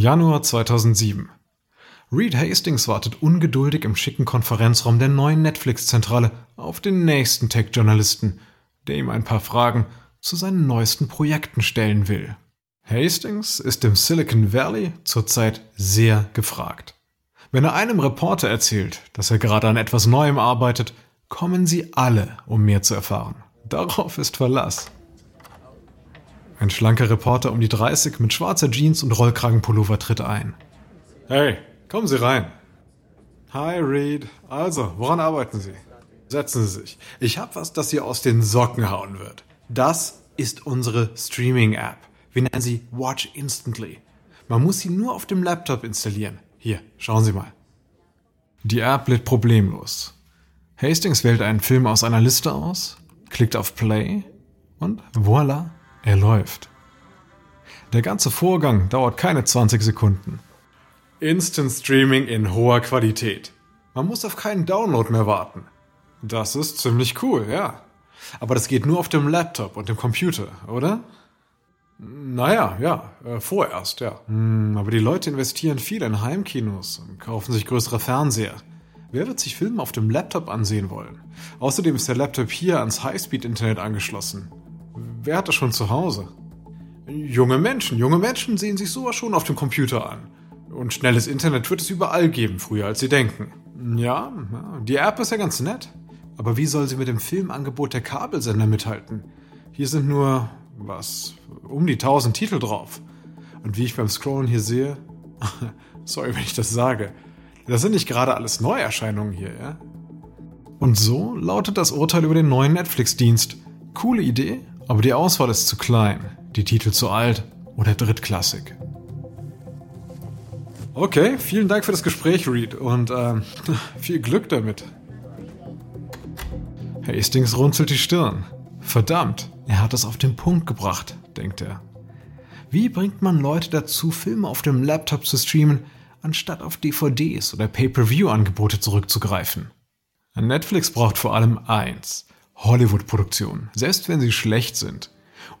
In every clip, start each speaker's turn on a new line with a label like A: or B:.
A: Januar 2007. Reed Hastings wartet ungeduldig im schicken Konferenzraum der neuen Netflix-Zentrale auf den nächsten Tech-Journalisten, der ihm ein paar Fragen zu seinen neuesten Projekten stellen will. Hastings ist im Silicon Valley zurzeit sehr gefragt. Wenn er einem Reporter erzählt, dass er gerade an etwas Neuem arbeitet, kommen sie alle, um mehr zu erfahren. Darauf ist Verlass. Ein schlanker Reporter um die 30 mit schwarzer Jeans und Rollkragenpullover tritt ein. Hey, kommen Sie rein. Hi, Reed. Also, woran arbeiten Sie? Setzen Sie sich. Ich habe was, das Sie aus den Socken hauen wird. Das ist unsere Streaming-App. Wir nennen sie Watch Instantly. Man muss sie nur auf dem Laptop installieren. Hier, schauen Sie mal. Die App lädt problemlos. Hastings wählt einen Film aus einer Liste aus, klickt auf Play und voila, er läuft. Der ganze Vorgang dauert keine 20 Sekunden. Instant Streaming in hoher Qualität. Man muss auf keinen Download mehr warten. Das ist ziemlich cool, ja. Aber das geht nur auf dem Laptop und dem Computer, oder? Naja, ja, äh, vorerst, ja. Hm, aber die Leute investieren viel in Heimkinos und kaufen sich größere Fernseher. Wer wird sich Filme auf dem Laptop ansehen wollen? Außerdem ist der Laptop hier ans Highspeed-Internet angeschlossen. Wer hat das schon zu Hause? Junge Menschen. Junge Menschen sehen sich sowas schon auf dem Computer an. Und schnelles Internet wird es überall geben, früher als sie denken. Ja, die App ist ja ganz nett. Aber wie soll sie mit dem Filmangebot der Kabelsender mithalten? Hier sind nur was, um die 1000 Titel drauf. Und wie ich beim Scrollen hier sehe, sorry, wenn ich das sage, das sind nicht gerade alles Neuerscheinungen hier, ja? Und so lautet das Urteil über den neuen Netflix-Dienst. Coole Idee, aber die Auswahl ist zu klein, die Titel zu alt oder drittklassig. Okay, vielen Dank für das Gespräch, Reed, und ähm, viel Glück damit. Hastings runzelt die Stirn. Verdammt, er hat es auf den Punkt gebracht, denkt er. Wie bringt man Leute dazu, Filme auf dem Laptop zu streamen, anstatt auf DVDs oder Pay-per-view-Angebote zurückzugreifen? Netflix braucht vor allem eins: Hollywood-Produktionen, selbst wenn sie schlecht sind.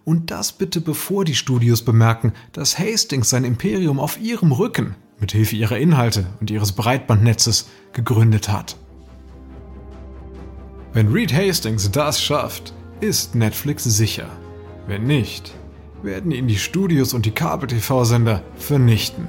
A: Und das bitte bevor die Studios bemerken, dass Hastings sein Imperium auf ihrem Rücken, mit Hilfe ihrer Inhalte und ihres Breitbandnetzes, gegründet hat. Wenn Reed Hastings das schafft, ist Netflix sicher. Wenn nicht, werden ihn die Studios und die Kabel-TV-Sender vernichten.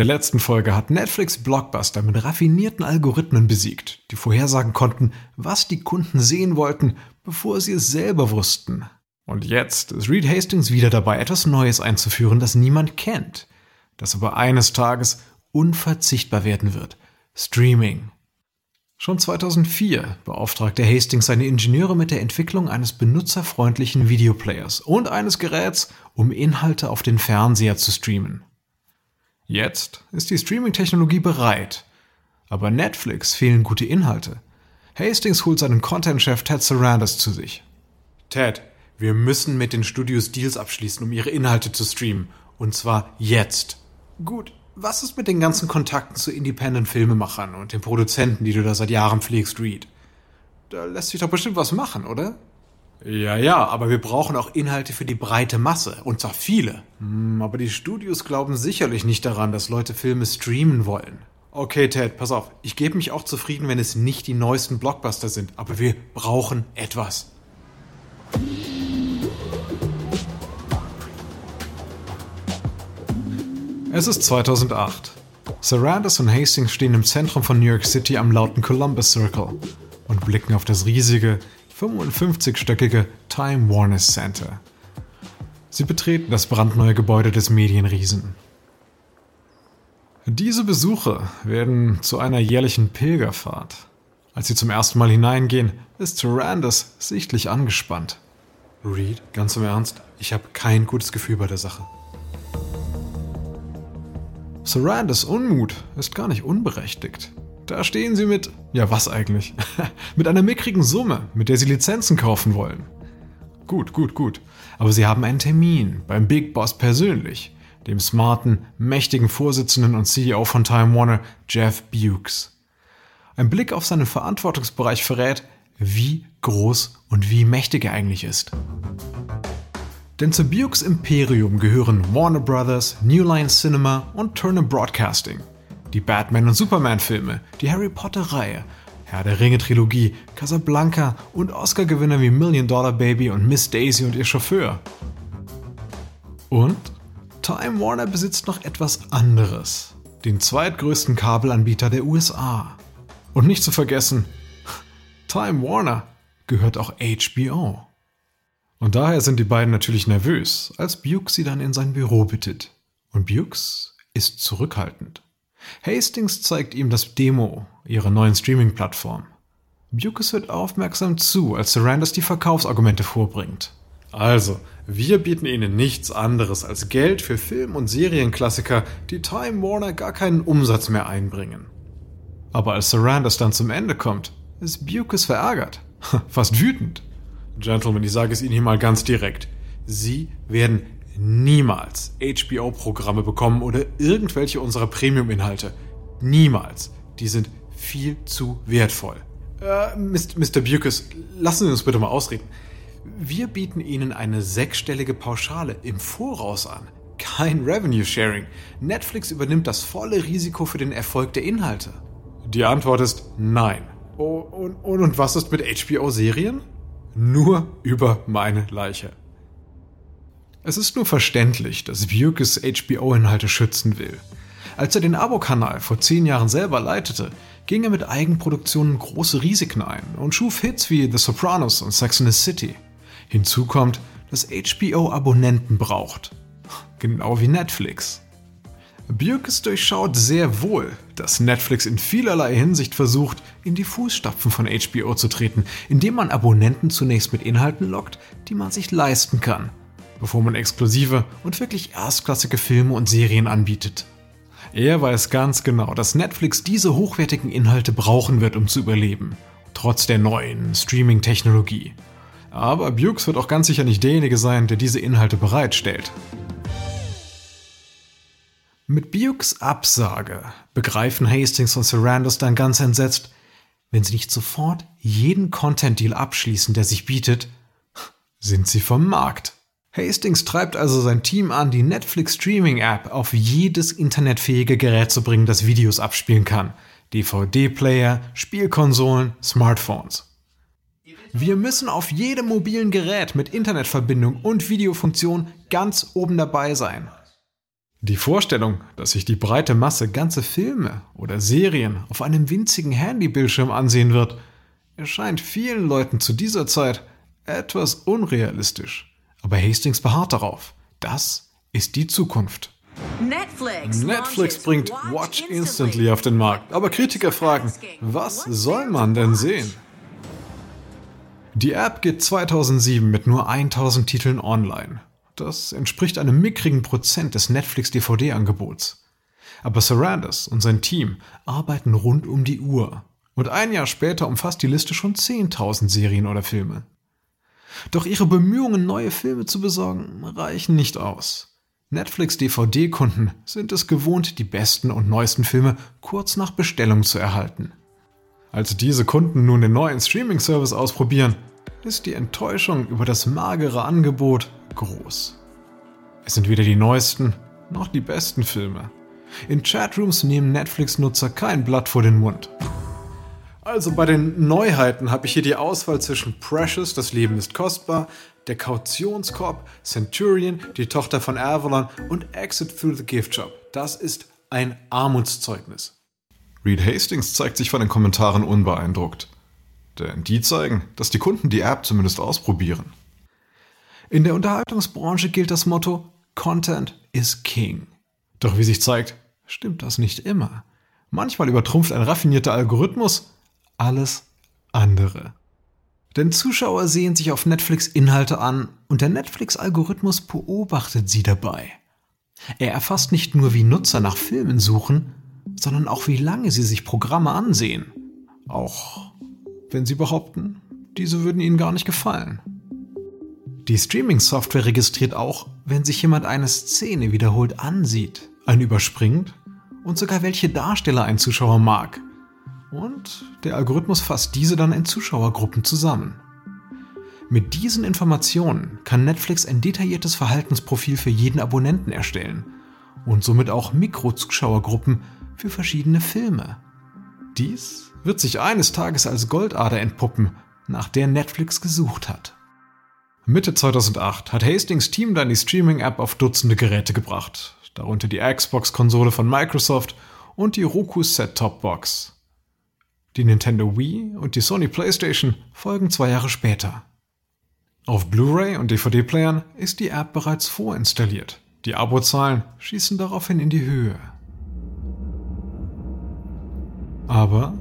A: Der letzten Folge hat Netflix Blockbuster mit raffinierten Algorithmen besiegt, die vorhersagen konnten, was die Kunden sehen wollten, bevor sie es selber wussten. Und jetzt ist Reed Hastings wieder dabei, etwas Neues einzuführen, das niemand kennt, das aber eines Tages unverzichtbar werden wird. Streaming. Schon 2004 beauftragte Hastings seine Ingenieure mit der Entwicklung eines benutzerfreundlichen Videoplayers und eines Geräts, um Inhalte auf den Fernseher zu streamen. Jetzt ist die Streaming-Technologie bereit. Aber Netflix fehlen gute Inhalte. Hastings holt seinen Content-Chef Ted Sarandos zu sich. Ted, wir müssen mit den Studios Deals abschließen, um ihre Inhalte zu streamen. Und zwar jetzt. Gut, was ist mit den ganzen Kontakten zu Independent-Filmemachern und den Produzenten, die du da seit Jahren pflegst, Reed? Da lässt sich doch bestimmt was machen, oder? Ja, ja, aber wir brauchen auch Inhalte für die breite Masse. Und zwar viele. Hm, aber die Studios glauben sicherlich nicht daran, dass Leute Filme streamen wollen. Okay, Ted, pass auf. Ich gebe mich auch zufrieden, wenn es nicht die neuesten Blockbuster sind. Aber wir brauchen etwas. Es ist 2008. Sarandos und Hastings stehen im Zentrum von New York City am lauten Columbus Circle und blicken auf das riesige, 55-stöckige Time Warner Center. Sie betreten das brandneue Gebäude des Medienriesen. Diese Besuche werden zu einer jährlichen Pilgerfahrt. Als sie zum ersten Mal hineingehen, ist Randus sichtlich angespannt. Reed, ganz im Ernst, ich habe kein gutes Gefühl bei der Sache. Sarandas Unmut ist gar nicht unberechtigt. Da stehen sie mit, ja was eigentlich, mit einer mickrigen Summe, mit der sie Lizenzen kaufen wollen. Gut, gut, gut. Aber sie haben einen Termin beim Big Boss persönlich, dem smarten, mächtigen Vorsitzenden und CEO von Time Warner, Jeff Bukes. Ein Blick auf seinen Verantwortungsbereich verrät, wie groß und wie mächtig er eigentlich ist. Denn zu Bukes Imperium gehören Warner Brothers, New Line Cinema und Turner Broadcasting. Die Batman- und Superman-Filme, die Harry Potter-Reihe, Herr der Ringe-Trilogie, Casablanca und Oscar-Gewinner wie Million Dollar Baby und Miss Daisy und ihr Chauffeur. Und Time Warner besitzt noch etwas anderes. Den zweitgrößten Kabelanbieter der USA. Und nicht zu vergessen, Time Warner gehört auch HBO. Und daher sind die beiden natürlich nervös, als Bukes sie dann in sein Büro bittet. Und Bukes ist zurückhaltend. Hastings zeigt ihm das Demo ihrer neuen Streaming-Plattform. Bukes hört aufmerksam zu, als Sarandas die Verkaufsargumente vorbringt. Also, wir bieten Ihnen nichts anderes als Geld für Film- und Serienklassiker, die Time Warner gar keinen Umsatz mehr einbringen. Aber als Sarandas dann zum Ende kommt, ist Bukes verärgert, fast wütend. Gentlemen, ich sage es Ihnen hier mal ganz direkt. Sie werden niemals HBO-Programme bekommen oder irgendwelche unserer Premium-Inhalte. Niemals. Die sind viel zu wertvoll. Äh, Mr. Bukes, lassen Sie uns bitte mal ausreden. Wir bieten Ihnen eine sechsstellige Pauschale im Voraus an. Kein Revenue Sharing. Netflix übernimmt das volle Risiko für den Erfolg der Inhalte. Die Antwort ist nein. Oh, und, und, und was ist mit HBO-Serien? Nur über meine Leiche. Es ist nur verständlich, dass Bukes HBO-Inhalte schützen will. Als er den Abo-Kanal vor zehn Jahren selber leitete, ging er mit Eigenproduktionen große Risiken ein und schuf Hits wie The Sopranos und Sex and the City. Hinzu kommt, dass HBO Abonnenten braucht. Genau wie Netflix. Bukes durchschaut sehr wohl, dass Netflix in vielerlei Hinsicht versucht, in die Fußstapfen von HBO zu treten, indem man Abonnenten zunächst mit Inhalten lockt, die man sich leisten kann, bevor man exklusive und wirklich erstklassige Filme und Serien anbietet. Er weiß ganz genau, dass Netflix diese hochwertigen Inhalte brauchen wird, um zu überleben, trotz der neuen Streaming-Technologie. Aber Bukes wird auch ganz sicher nicht derjenige sein, der diese Inhalte bereitstellt. Mit Bukes Absage begreifen Hastings und Sarandos dann ganz entsetzt, wenn sie nicht sofort jeden Content-Deal abschließen, der sich bietet, sind sie vom Markt. Hastings treibt also sein Team an, die Netflix Streaming App auf jedes internetfähige Gerät zu bringen, das Videos abspielen kann. DVD-Player, Spielkonsolen, Smartphones. Wir müssen auf jedem mobilen Gerät mit Internetverbindung und Videofunktion ganz oben dabei sein. Die Vorstellung, dass sich die breite Masse ganze Filme oder Serien auf einem winzigen Handybildschirm ansehen wird, erscheint vielen Leuten zu dieser Zeit etwas unrealistisch. Aber Hastings beharrt darauf. Das ist die Zukunft. Netflix, Netflix bringt Watch Instantly auf den Markt, aber Kritiker fragen, was soll man denn sehen? Die App geht 2007 mit nur 1000 Titeln online. Das entspricht einem mickrigen Prozent des Netflix-DVD-Angebots. Aber Sarandas und sein Team arbeiten rund um die Uhr. Und ein Jahr später umfasst die Liste schon 10.000 Serien oder Filme. Doch ihre Bemühungen, neue Filme zu besorgen, reichen nicht aus. Netflix-DVD-Kunden sind es gewohnt, die besten und neuesten Filme kurz nach Bestellung zu erhalten. Als diese Kunden nun den neuen Streaming-Service ausprobieren, ist die Enttäuschung über das magere Angebot groß. Es sind weder die neuesten noch die besten Filme. In Chatrooms nehmen Netflix-Nutzer kein Blatt vor den Mund. Also bei den Neuheiten habe ich hier die Auswahl zwischen Precious, das Leben ist kostbar, der Kautionskorb, Centurion, die Tochter von Avalon und Exit Through the Gift Shop. Das ist ein Armutszeugnis. Reed Hastings zeigt sich von den Kommentaren unbeeindruckt. Denn die zeigen, dass die Kunden die App zumindest ausprobieren. In der Unterhaltungsbranche gilt das Motto Content is King. Doch wie sich zeigt, stimmt das nicht immer. Manchmal übertrumpft ein raffinierter Algorithmus alles andere. Denn Zuschauer sehen sich auf Netflix Inhalte an und der Netflix-Algorithmus beobachtet sie dabei. Er erfasst nicht nur, wie Nutzer nach Filmen suchen, sondern auch, wie lange sie sich Programme ansehen. Auch wenn sie behaupten, diese würden ihnen gar nicht gefallen. Die Streaming-Software registriert auch, wenn sich jemand eine Szene wiederholt ansieht, einen überspringt und sogar welche Darsteller ein Zuschauer mag. Und der Algorithmus fasst diese dann in Zuschauergruppen zusammen. Mit diesen Informationen kann Netflix ein detailliertes Verhaltensprofil für jeden Abonnenten erstellen und somit auch Mikrozuschauergruppen für verschiedene Filme. Dies wird sich eines Tages als Goldader entpuppen, nach der Netflix gesucht hat. Mitte 2008 hat Hastings Team dann die Streaming-App auf Dutzende Geräte gebracht, darunter die Xbox-Konsole von Microsoft und die Roku Set-Top-Box. Die Nintendo Wii und die Sony PlayStation folgen zwei Jahre später. Auf Blu-ray und DVD-Playern ist die App bereits vorinstalliert. Die Abozahlen schießen daraufhin in die Höhe. Aber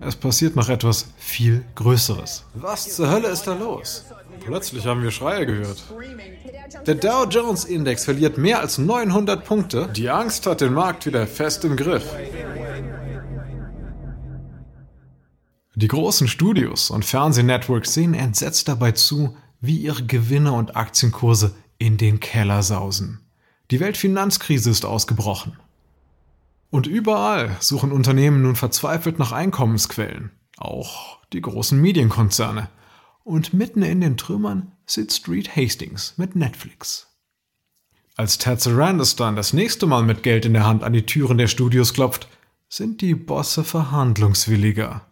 A: es passiert noch etwas viel Größeres. Was zur Hölle ist da los? Plötzlich haben wir Schreie gehört. Der Dow Jones Index verliert mehr als 900 Punkte. Die Angst hat den Markt wieder fest im Griff. Die großen Studios und Fernsehnetworks sehen entsetzt dabei zu, wie ihre Gewinne und Aktienkurse in den Keller sausen. Die Weltfinanzkrise ist ausgebrochen. Und überall suchen Unternehmen nun verzweifelt nach Einkommensquellen, auch die großen Medienkonzerne und mitten in den Trümmern sitzt Reed Hastings mit Netflix. Als Ted Sarandos dann das nächste Mal mit Geld in der Hand an die Türen der Studios klopft, sind die Bosse verhandlungswilliger.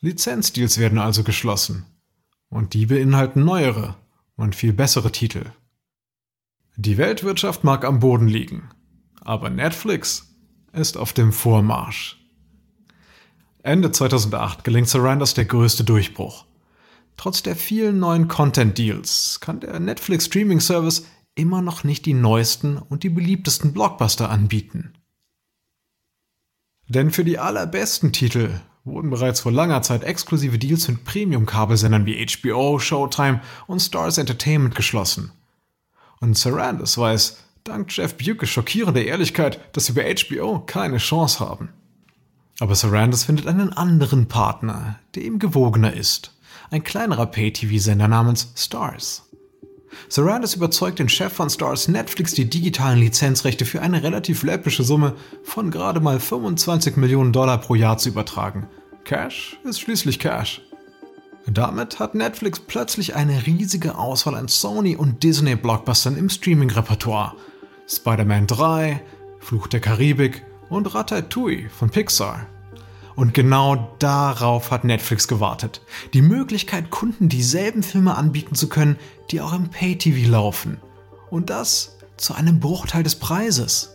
A: Lizenzdeals werden also geschlossen. Und die beinhalten neuere und viel bessere Titel. Die Weltwirtschaft mag am Boden liegen, aber Netflix ist auf dem Vormarsch. Ende 2008 gelingt Sarandos der größte Durchbruch. Trotz der vielen neuen Content-Deals kann der Netflix Streaming Service immer noch nicht die neuesten und die beliebtesten Blockbuster anbieten. Denn für die allerbesten Titel wurden bereits vor langer Zeit exklusive Deals mit Premium-Kabelsendern wie HBO, Showtime und Stars Entertainment geschlossen. Und Sarandos weiß, dank Jeff Buke schockierender Ehrlichkeit, dass sie bei HBO keine Chance haben. Aber Sarandos findet einen anderen Partner, der ihm gewogener ist ein kleinerer Pay-TV-Sender namens Stars. Sarandos überzeugt den Chef von Stars, Netflix die digitalen Lizenzrechte für eine relativ läppische Summe von gerade mal 25 Millionen Dollar pro Jahr zu übertragen. Cash ist schließlich Cash. Damit hat Netflix plötzlich eine riesige Auswahl an Sony und Disney Blockbustern im Streaming-Repertoire. Spider-Man 3, Fluch der Karibik und Ratatouille von Pixar. Und genau darauf hat Netflix gewartet. Die Möglichkeit, Kunden dieselben Filme anbieten zu können, die auch im Pay-TV laufen. Und das zu einem Bruchteil des Preises.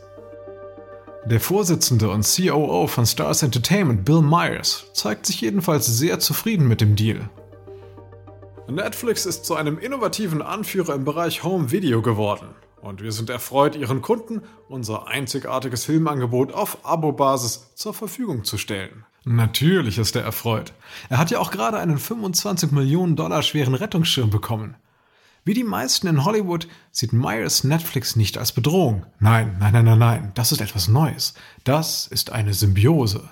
A: Der Vorsitzende und COO von Stars Entertainment, Bill Myers, zeigt sich jedenfalls sehr zufrieden mit dem Deal. Netflix ist zu einem innovativen Anführer im Bereich Home Video geworden. Und wir sind erfreut, Ihren Kunden unser einzigartiges Filmangebot auf Abo-Basis zur Verfügung zu stellen. Natürlich ist er erfreut. Er hat ja auch gerade einen 25 Millionen Dollar schweren Rettungsschirm bekommen. Wie die meisten in Hollywood sieht Myers Netflix nicht als Bedrohung. Nein, nein, nein, nein, nein, das ist etwas Neues. Das ist eine Symbiose.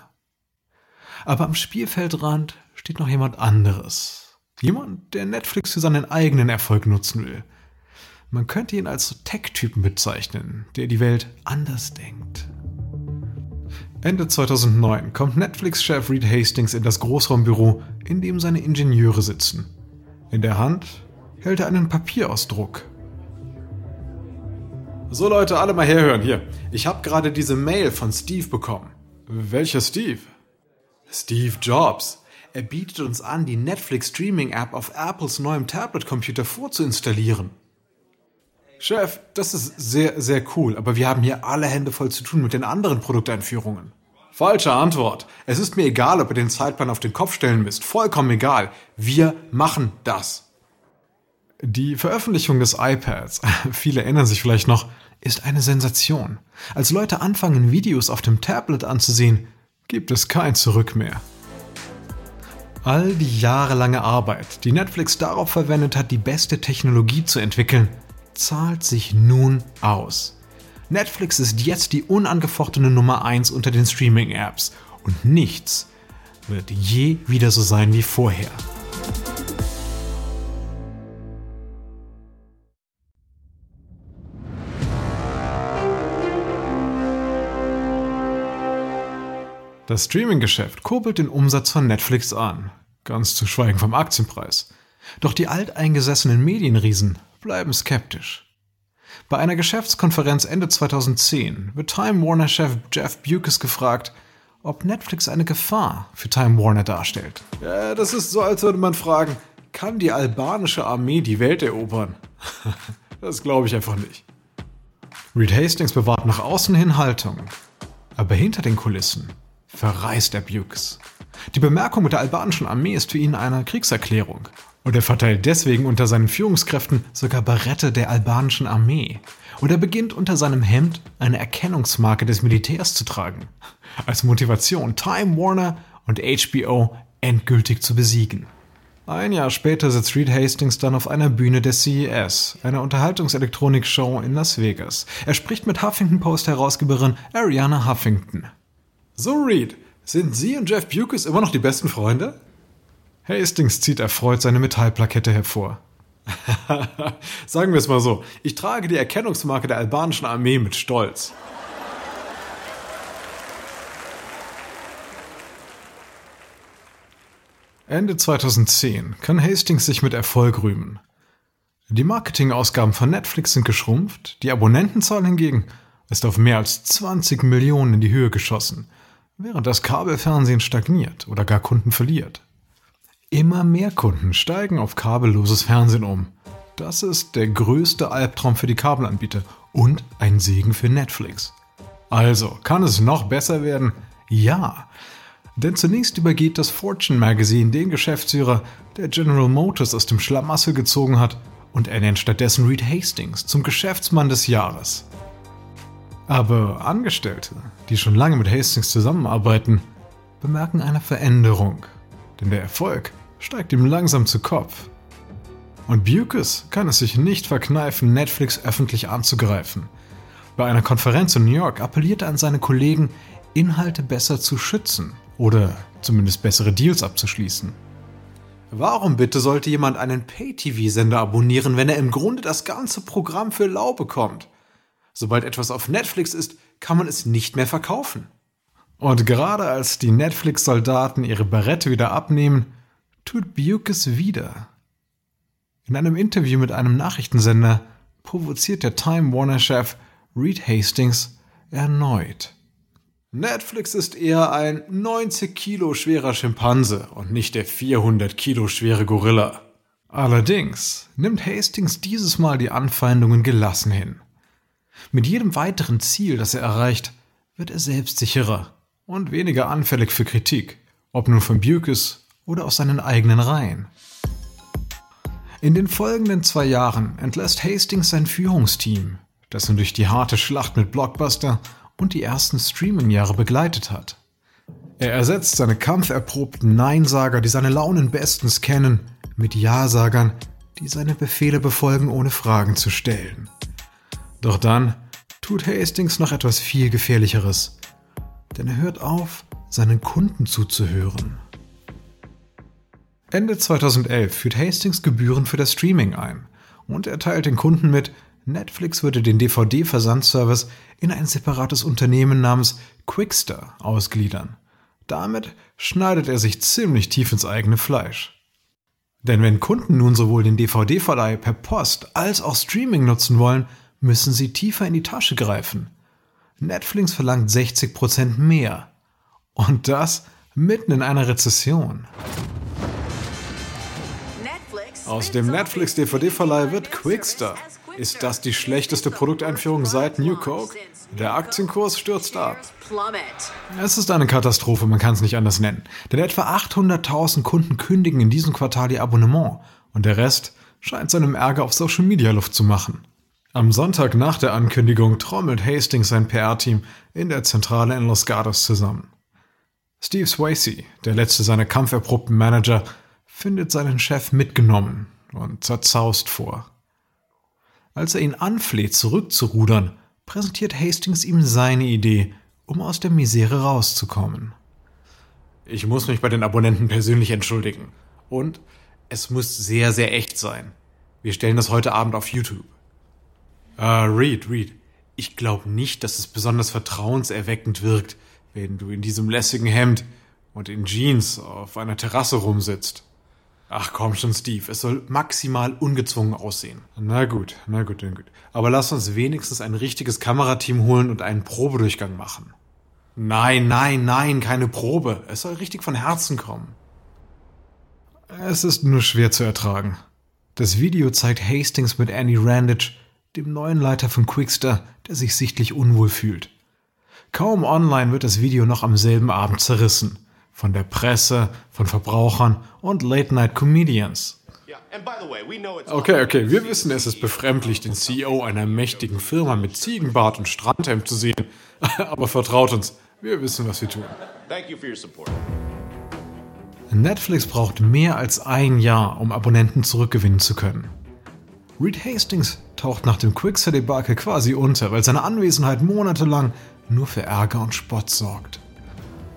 A: Aber am Spielfeldrand steht noch jemand anderes. Jemand, der Netflix für seinen eigenen Erfolg nutzen will. Man könnte ihn als Tech-Typen bezeichnen, der die Welt anders denkt. Ende 2009 kommt Netflix-Chef Reed Hastings in das Großraumbüro, in dem seine Ingenieure sitzen. In der Hand hält er einen Papierausdruck. So Leute, alle mal herhören hier. Ich habe gerade diese Mail von Steve bekommen. Welcher Steve? Steve Jobs. Er bietet uns an, die Netflix Streaming App auf Apples neuem Tablet-Computer vorzuinstallieren. Chef, das ist sehr, sehr cool, aber wir haben hier alle Hände voll zu tun mit den anderen Produkteinführungen. Falsche Antwort. Es ist mir egal, ob ihr den Zeitplan auf den Kopf stellen müsst. Vollkommen egal. Wir machen das. Die Veröffentlichung des iPads, viele erinnern sich vielleicht noch, ist eine Sensation. Als Leute anfangen, Videos auf dem Tablet anzusehen, gibt es kein Zurück mehr. All die jahrelange Arbeit, die Netflix darauf verwendet hat, die beste Technologie zu entwickeln, zahlt sich nun aus. Netflix ist jetzt die unangefochtene Nummer 1 unter den Streaming-Apps und nichts wird je wieder so sein wie vorher. Das Streaming-Geschäft kurbelt den Umsatz von Netflix an, ganz zu schweigen vom Aktienpreis. Doch die alteingesessenen Medienriesen bleiben skeptisch. Bei einer Geschäftskonferenz Ende 2010 wird Time Warner-Chef Jeff Bewkes gefragt, ob Netflix eine Gefahr für Time Warner darstellt. Ja, das ist so, als würde man fragen, kann die albanische Armee die Welt erobern? das glaube ich einfach nicht. Reed Hastings bewahrt nach außen hin Haltung, aber hinter den Kulissen verreist er Bukes. Die Bemerkung mit der albanischen Armee ist für ihn eine Kriegserklärung. Und er verteilt deswegen unter seinen Führungskräften sogar Barette der albanischen Armee. Und er beginnt unter seinem Hemd eine Erkennungsmarke des Militärs zu tragen. Als Motivation, Time Warner und HBO endgültig zu besiegen. Ein Jahr später sitzt Reed Hastings dann auf einer Bühne der CES, einer Unterhaltungselektronik-Show in Las Vegas. Er spricht mit Huffington Post-Herausgeberin Ariana Huffington. So, Reed, sind Sie und Jeff Bewkes immer noch die besten Freunde? Hastings zieht erfreut seine Metallplakette hervor. Sagen wir es mal so, ich trage die Erkennungsmarke der albanischen Armee mit Stolz. Ende 2010 kann Hastings sich mit Erfolg rühmen. Die Marketingausgaben von Netflix sind geschrumpft, die Abonnentenzahl hingegen ist auf mehr als 20 Millionen in die Höhe geschossen – während das Kabelfernsehen stagniert oder gar Kunden verliert. Immer mehr Kunden steigen auf kabelloses Fernsehen um. Das ist der größte Albtraum für die Kabelanbieter und ein Segen für Netflix. Also, kann es noch besser werden? Ja. Denn zunächst übergeht das Fortune Magazine den Geschäftsführer, der General Motors aus dem Schlamassel gezogen hat, und er nennt stattdessen Reed Hastings zum Geschäftsmann des Jahres. Aber Angestellte, die schon lange mit Hastings zusammenarbeiten, bemerken eine Veränderung. Denn der Erfolg steigt ihm langsam zu Kopf. Und Bukes kann es sich nicht verkneifen, Netflix öffentlich anzugreifen. Bei einer Konferenz in New York appelliert er an seine Kollegen, Inhalte besser zu schützen oder zumindest bessere Deals abzuschließen. Warum bitte sollte jemand einen Pay-TV-Sender abonnieren, wenn er im Grunde das ganze Programm für lau bekommt? Sobald etwas auf Netflix ist, kann man es nicht mehr verkaufen. Und gerade als die Netflix-Soldaten ihre Barette wieder abnehmen, tut Bukes wieder. In einem Interview mit einem Nachrichtensender provoziert der Time Warner-Chef Reed Hastings erneut. Netflix ist eher ein 90 Kilo schwerer Schimpanse und nicht der 400 Kilo schwere Gorilla. Allerdings nimmt Hastings dieses Mal die Anfeindungen gelassen hin. Mit jedem weiteren Ziel, das er erreicht, wird er selbstsicherer und weniger anfällig für Kritik, ob nun von Bukes oder aus seinen eigenen Reihen. In den folgenden zwei Jahren entlässt Hastings sein Führungsteam, das ihn durch die harte Schlacht mit Blockbuster und die ersten Streaming-Jahre begleitet hat. Er ersetzt seine kampferprobten Neinsager, die seine Launen bestens kennen, mit Ja-Sagern, die seine Befehle befolgen, ohne Fragen zu stellen. Doch dann tut Hastings noch etwas viel Gefährlicheres. Denn er hört auf, seinen Kunden zuzuhören. Ende 2011 führt Hastings Gebühren für das Streaming ein und er teilt den Kunden mit, Netflix würde den DVD-Versandservice in ein separates Unternehmen namens Quickster ausgliedern. Damit schneidet er sich ziemlich tief ins eigene Fleisch. Denn wenn Kunden nun sowohl den DVD-Verleih per Post als auch Streaming nutzen wollen, müssen sie tiefer in die Tasche greifen. Netflix verlangt 60% mehr. Und das mitten in einer Rezession. Aus dem Netflix DVD-Verleih wird Quickster. Ist das die schlechteste Produkteinführung seit New Coke? Der Aktienkurs stürzt ab. Es ist eine Katastrophe, man kann es nicht anders nennen. Denn etwa 800.000 Kunden kündigen in diesem Quartal ihr Abonnement und der Rest scheint seinem Ärger auf Social Media Luft zu machen. Am Sonntag nach der Ankündigung trommelt Hastings sein PR-Team in der Zentrale in Los Gatos zusammen. Steve Swayze, der letzte seiner kampferprobten Manager, findet seinen Chef mitgenommen und zerzaust vor. Als er ihn anfleht, zurückzurudern, präsentiert Hastings ihm seine Idee, um aus der Misere rauszukommen. Ich muss mich bei den Abonnenten persönlich entschuldigen. Und es muss sehr, sehr echt sein. Wir stellen das heute Abend auf YouTube. Uh, Reed, Reed, ich glaube nicht, dass es besonders vertrauenserweckend wirkt, wenn du in diesem lässigen Hemd und in Jeans auf einer Terrasse rumsitzt. Ach komm schon, Steve, es soll maximal ungezwungen aussehen. Na gut, na gut, na gut. Aber lass uns wenigstens ein richtiges Kamerateam holen und einen Probedurchgang machen. Nein, nein, nein, keine Probe. Es soll richtig von Herzen kommen. Es ist nur schwer zu ertragen. Das Video zeigt Hastings mit Andy Randage, dem neuen Leiter von Quickster, der sich sichtlich unwohl fühlt. Kaum online wird das Video noch am selben Abend zerrissen. Von der Presse, von Verbrauchern und Late-Night-Comedians. Okay, okay, wir wissen, es ist befremdlich, den CEO einer mächtigen Firma mit Ziegenbart und Strandhemd zu sehen. Aber vertraut uns, wir wissen, was wir tun. Netflix braucht mehr als ein Jahr, um Abonnenten zurückgewinnen zu können. Reed Hastings taucht nach dem Quickser-Debakel quasi unter, weil seine Anwesenheit monatelang nur für Ärger und Spott sorgt.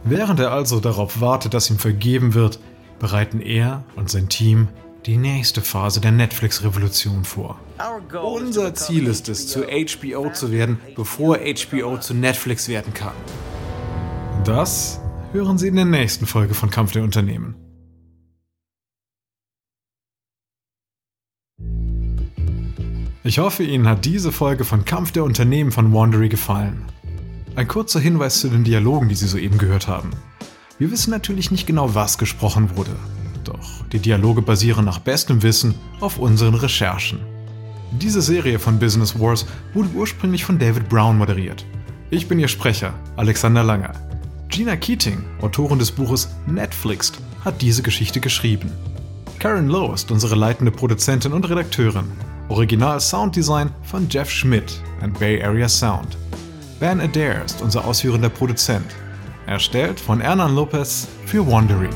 A: Während er also darauf wartet, dass ihm vergeben wird, bereiten er und sein Team die nächste Phase der Netflix-Revolution vor. Unser Ziel ist es, zu HBO zu werden, bevor HBO zu Netflix werden kann. Das hören Sie in der nächsten Folge von Kampf der Unternehmen. Ich hoffe, Ihnen hat diese Folge von Kampf der Unternehmen von Wandery gefallen. Ein kurzer Hinweis zu den Dialogen, die Sie soeben gehört haben. Wir wissen natürlich nicht genau, was gesprochen wurde. Doch die Dialoge basieren nach bestem Wissen auf unseren Recherchen. Diese Serie von Business Wars wurde ursprünglich von David Brown moderiert. Ich bin Ihr Sprecher, Alexander Langer. Gina Keating, Autorin des Buches Netflix, hat diese Geschichte geschrieben. Karen Lowe ist unsere leitende Produzentin und Redakteurin. Original Sounddesign von Jeff Schmidt and Bay Area Sound. Ben Adair ist unser ausführender Produzent. Erstellt von Hernan Lopez für Wandery.